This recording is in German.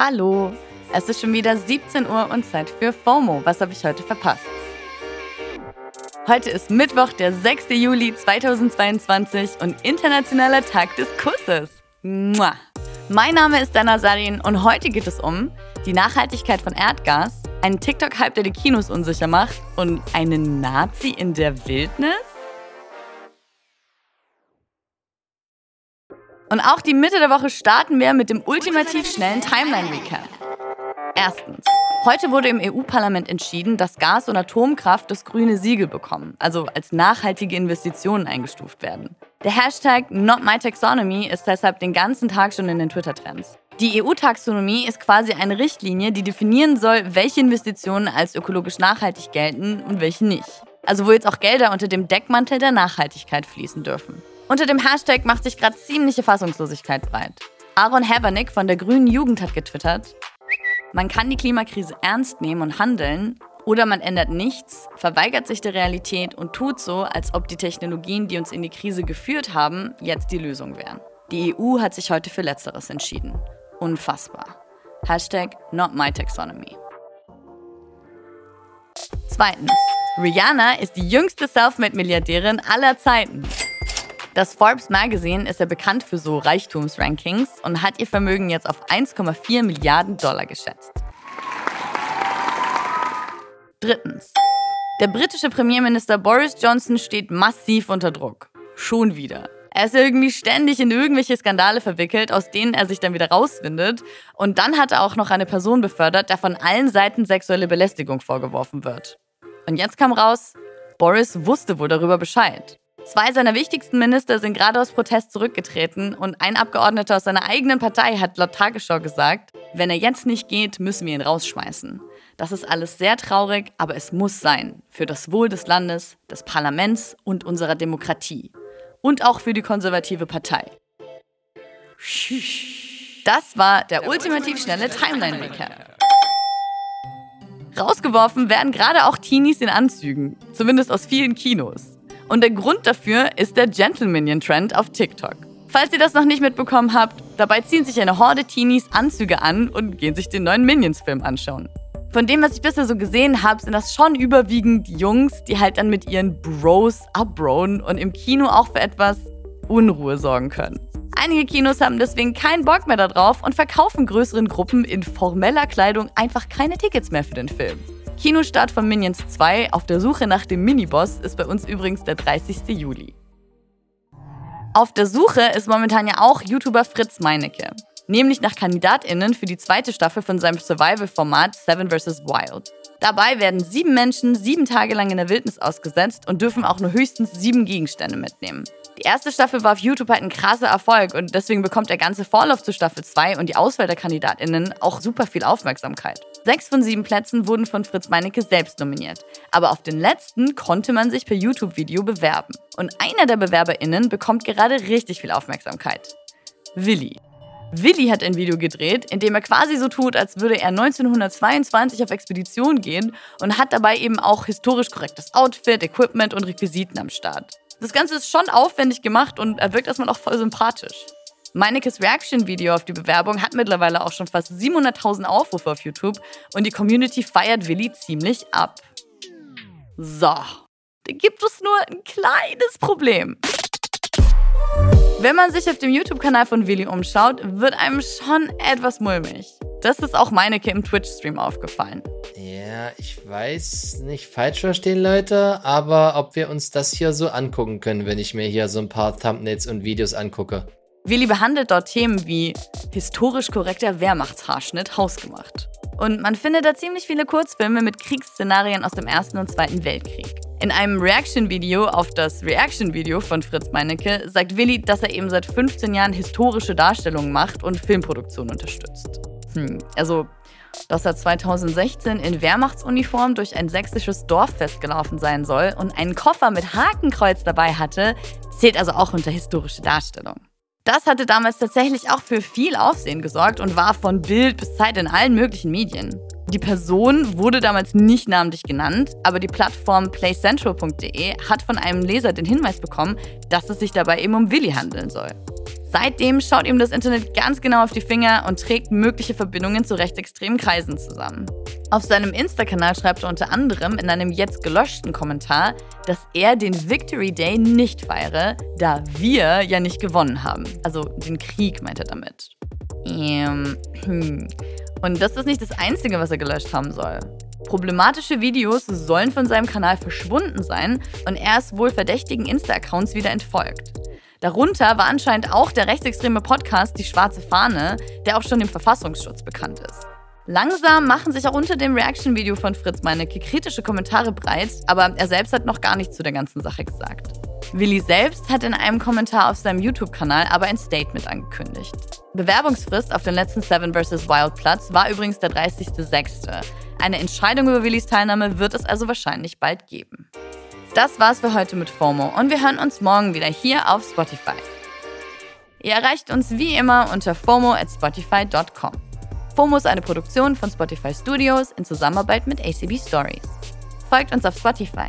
Hallo, es ist schon wieder 17 Uhr und Zeit für FOMO. Was habe ich heute verpasst? Heute ist Mittwoch, der 6. Juli 2022 und Internationaler Tag des Kusses. Mua. Mein Name ist Dana Sarin und heute geht es um die Nachhaltigkeit von Erdgas, einen TikTok-Hype, der die Kinos unsicher macht und einen Nazi in der Wildnis? Und auch die Mitte der Woche starten wir mit dem ultimativ schnellen Timeline-Recap. Erstens. Heute wurde im EU-Parlament entschieden, dass Gas und Atomkraft das grüne Siegel bekommen, also als nachhaltige Investitionen eingestuft werden. Der Hashtag NotMyTaxonomy ist deshalb den ganzen Tag schon in den Twitter-Trends. Die EU-Taxonomie ist quasi eine Richtlinie, die definieren soll, welche Investitionen als ökologisch nachhaltig gelten und welche nicht. Also wo jetzt auch Gelder unter dem Deckmantel der Nachhaltigkeit fließen dürfen. Unter dem Hashtag macht sich gerade ziemliche Fassungslosigkeit breit. Aaron Hevernick von der Grünen Jugend hat getwittert, man kann die Klimakrise ernst nehmen und handeln, oder man ändert nichts, verweigert sich der Realität und tut so, als ob die Technologien, die uns in die Krise geführt haben, jetzt die Lösung wären. Die EU hat sich heute für Letzteres entschieden. Unfassbar. Hashtag NotMyTaxonomy. Zweitens. Rihanna ist die jüngste Selfmade-Milliardärin aller Zeiten. Das Forbes Magazine ist ja bekannt für so Reichtumsrankings und hat ihr Vermögen jetzt auf 1,4 Milliarden Dollar geschätzt. Drittens. Der britische Premierminister Boris Johnson steht massiv unter Druck. Schon wieder. Er ist irgendwie ständig in irgendwelche Skandale verwickelt, aus denen er sich dann wieder rauswindet. Und dann hat er auch noch eine Person befördert, der von allen Seiten sexuelle Belästigung vorgeworfen wird. Und jetzt kam raus, Boris wusste wohl darüber Bescheid. Zwei seiner wichtigsten Minister sind gerade aus Protest zurückgetreten und ein Abgeordneter aus seiner eigenen Partei hat laut Tagesschau gesagt, wenn er jetzt nicht geht, müssen wir ihn rausschmeißen. Das ist alles sehr traurig, aber es muss sein. Für das Wohl des Landes, des Parlaments und unserer Demokratie. Und auch für die konservative Partei. Das war der ultimativ schnelle Timeline-Recap. Rausgeworfen werden gerade auch Teenies in Anzügen, zumindest aus vielen Kinos. Und der Grund dafür ist der Gentlemanion-Trend auf TikTok. Falls ihr das noch nicht mitbekommen habt, dabei ziehen sich eine Horde Teenies Anzüge an und gehen sich den neuen Minions-Film anschauen. Von dem, was ich bisher so gesehen habe, sind das schon überwiegend Jungs, die halt dann mit ihren Bros abroen und im Kino auch für etwas Unruhe sorgen können. Einige Kinos haben deswegen keinen Bock mehr darauf und verkaufen größeren Gruppen in formeller Kleidung einfach keine Tickets mehr für den Film. Kinostart von Minions 2 auf der Suche nach dem Miniboss ist bei uns übrigens der 30. Juli. Auf der Suche ist momentan ja auch YouTuber Fritz Meinecke. Nämlich nach KandidatInnen für die zweite Staffel von seinem Survival-Format Seven vs. Wild. Dabei werden sieben Menschen sieben Tage lang in der Wildnis ausgesetzt und dürfen auch nur höchstens sieben Gegenstände mitnehmen. Die erste Staffel war auf YouTube halt ein krasser Erfolg und deswegen bekommt der ganze Vorlauf zu Staffel 2 und die Auswahl der KandidatInnen auch super viel Aufmerksamkeit. Sechs von sieben Plätzen wurden von Fritz Meinecke selbst nominiert. Aber auf den letzten konnte man sich per YouTube-Video bewerben. Und einer der BewerberInnen bekommt gerade richtig viel Aufmerksamkeit. Willi. Willi hat ein Video gedreht, in dem er quasi so tut, als würde er 1922 auf Expedition gehen und hat dabei eben auch historisch korrektes Outfit, Equipment und Requisiten am Start. Das Ganze ist schon aufwendig gemacht und er wirkt erstmal auch voll sympathisch. Meinekes Reaction-Video auf die Bewerbung hat mittlerweile auch schon fast 700.000 Aufrufe auf YouTube und die Community feiert Willi ziemlich ab. So, da gibt es nur ein kleines Problem. Wenn man sich auf dem YouTube-Kanal von Willi umschaut, wird einem schon etwas mulmig. Das ist auch Meineke im Twitch-Stream aufgefallen. Ja, ich weiß nicht falsch verstehen, Leute, aber ob wir uns das hier so angucken können, wenn ich mir hier so ein paar Thumbnails und Videos angucke. Willi behandelt dort Themen wie historisch korrekter Wehrmachtshaarschnitt hausgemacht. Und man findet da ziemlich viele Kurzfilme mit Kriegsszenarien aus dem Ersten und Zweiten Weltkrieg. In einem Reaction-Video auf das Reaction-Video von Fritz Meinecke sagt Willi, dass er eben seit 15 Jahren historische Darstellungen macht und Filmproduktion unterstützt. Hm, also, dass er 2016 in Wehrmachtsuniform durch ein sächsisches Dorffest gelaufen sein soll und einen Koffer mit Hakenkreuz dabei hatte, zählt also auch unter historische Darstellung. Das hatte damals tatsächlich auch für viel Aufsehen gesorgt und war von Bild bis Zeit in allen möglichen Medien. Die Person wurde damals nicht namentlich genannt, aber die Plattform playcentral.de hat von einem Leser den Hinweis bekommen, dass es sich dabei eben um Willi handeln soll. Seitdem schaut ihm das Internet ganz genau auf die Finger und trägt mögliche Verbindungen zu rechtsextremen Kreisen zusammen. Auf seinem Insta-Kanal schreibt er unter anderem in einem jetzt gelöschten Kommentar, dass er den Victory Day nicht feiere, da wir ja nicht gewonnen haben. Also den Krieg meint er damit. Ähm, hm. Und das ist nicht das Einzige, was er gelöscht haben soll. Problematische Videos sollen von seinem Kanal verschwunden sein und er ist wohl verdächtigen Insta-Accounts wieder entfolgt. Darunter war anscheinend auch der rechtsextreme Podcast Die Schwarze Fahne, der auch schon dem Verfassungsschutz bekannt ist. Langsam machen sich auch unter dem Reaction-Video von Fritz Meinecke kritische Kommentare breit, aber er selbst hat noch gar nichts zu der ganzen Sache gesagt. Willi selbst hat in einem Kommentar auf seinem YouTube-Kanal aber ein Statement angekündigt. Bewerbungsfrist auf den letzten Seven vs. Wild Platz war übrigens der 30.06. Eine Entscheidung über Willis Teilnahme wird es also wahrscheinlich bald geben. Das war's für heute mit FOMO und wir hören uns morgen wieder hier auf Spotify. Ihr erreicht uns wie immer unter FOMO at Spotify.com. FOMO ist eine Produktion von Spotify Studios in Zusammenarbeit mit ACB Stories. Folgt uns auf Spotify.